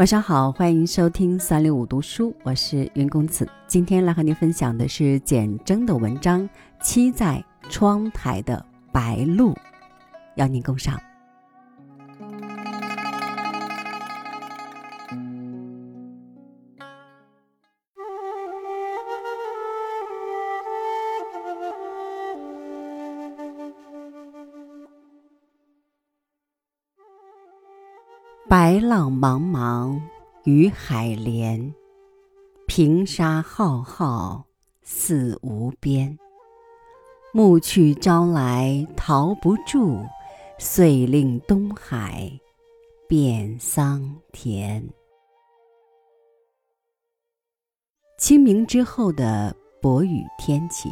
晚上好，欢迎收听三六五读书，我是云公子。今天来和您分享的是简真的文章《栖在窗台的白鹭》，邀您共赏。白浪茫茫，与海连；平沙浩浩，似无边。暮去朝来，逃不住，遂令东海变桑田。清明之后的薄雨天气，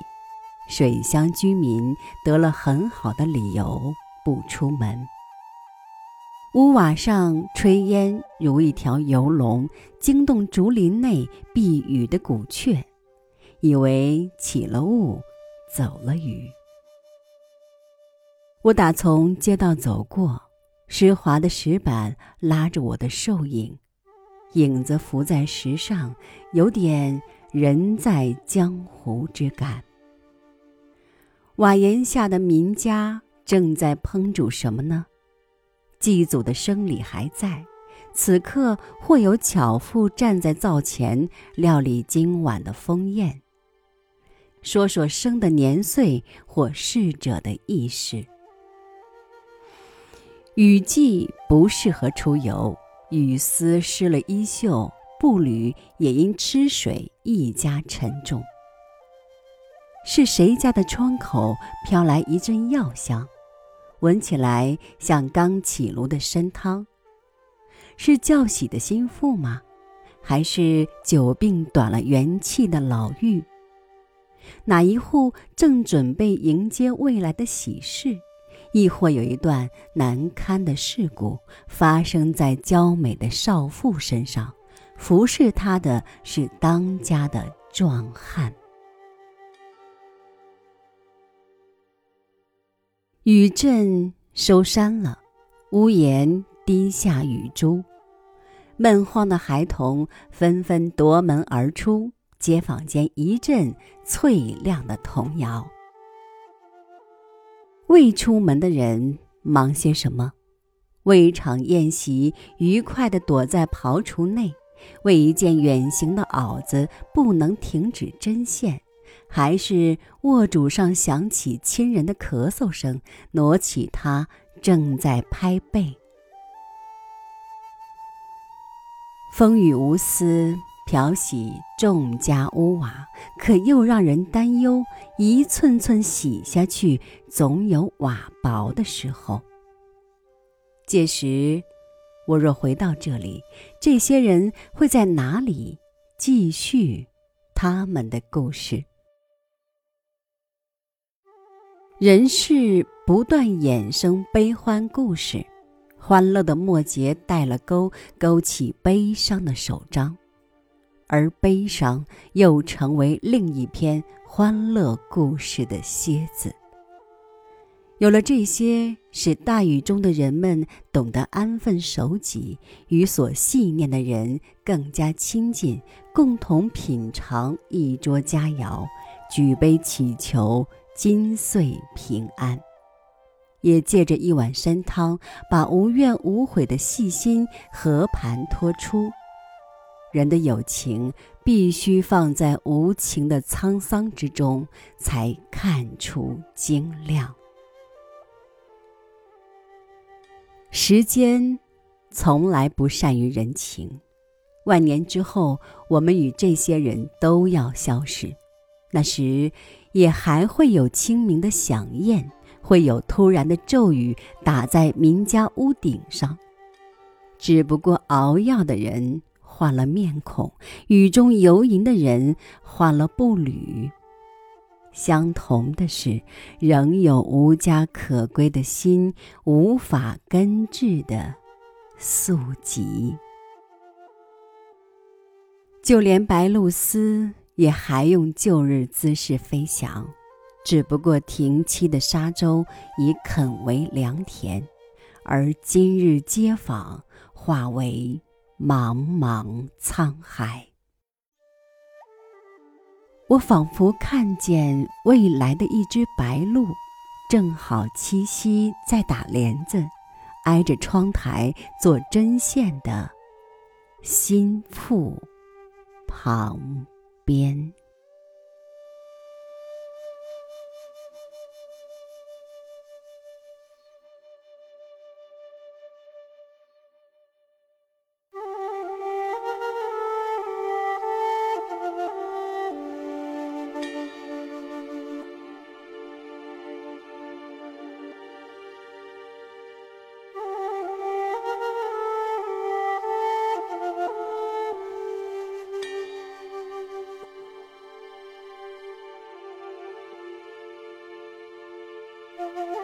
水乡居民得了很好的理由不出门。屋瓦上炊烟如一条游龙，惊动竹林内避雨的古雀，以为起了雾，走了雨。我打从街道走过，湿滑的石板拉着我的瘦影，影子浮在石上，有点人在江湖之感。瓦檐下的民家正在烹煮什么呢？祭祖的生礼还在，此刻或有巧妇站在灶前料理今晚的丰宴。说说生的年岁或逝者的意事。雨季不适合出游，雨丝湿了衣袖，步履也因吃水愈加沉重。是谁家的窗口飘来一阵药香？闻起来像刚起炉的参汤，是叫喜的心腹吗？还是久病短了元气的老妪？哪一户正准备迎接未来的喜事？亦或有一段难堪的事故发生在娇美的少妇身上？服侍她的是当家的壮汉。雨阵收山了，屋檐滴下雨珠，闷慌的孩童纷纷夺门而出，街坊间一阵脆亮的童谣。未出门的人忙些什么？为一场宴席愉快地躲在袍橱内，为一件远行的袄子不能停止针线。还是卧主上响起亲人的咳嗽声，挪起他正在拍背。风雨无私，漂洗众家屋瓦，可又让人担忧。一寸寸洗下去，总有瓦薄的时候。届时，我若回到这里，这些人会在哪里继续他们的故事？人世不断衍生悲欢故事，欢乐的末节带了钩，勾起悲伤的手章，而悲伤又成为另一篇欢乐故事的楔子。有了这些，使大雨中的人们懂得安分守己，与所系念的人更加亲近，共同品尝一桌佳肴，举杯祈求。金岁平安，也借着一碗参汤，把无怨无悔的细心和盘托出。人的友情必须放在无情的沧桑之中，才看出精亮。时间从来不善于人情，万年之后，我们与这些人都要消失。那时。也还会有清明的响宴，会有突然的骤雨打在民家屋顶上。只不过熬药的人换了面孔，雨中游吟的人换了步履。相同的是，仍有无家可归的心，无法根治的宿疾。就连白露丝。也还用旧日姿势飞翔，只不过停栖的沙洲已垦为良田，而今日街坊化为茫茫沧海。我仿佛看见未来的一只白鹭，正好栖息在打帘子、挨着窗台做针线的心腹旁边。Bye.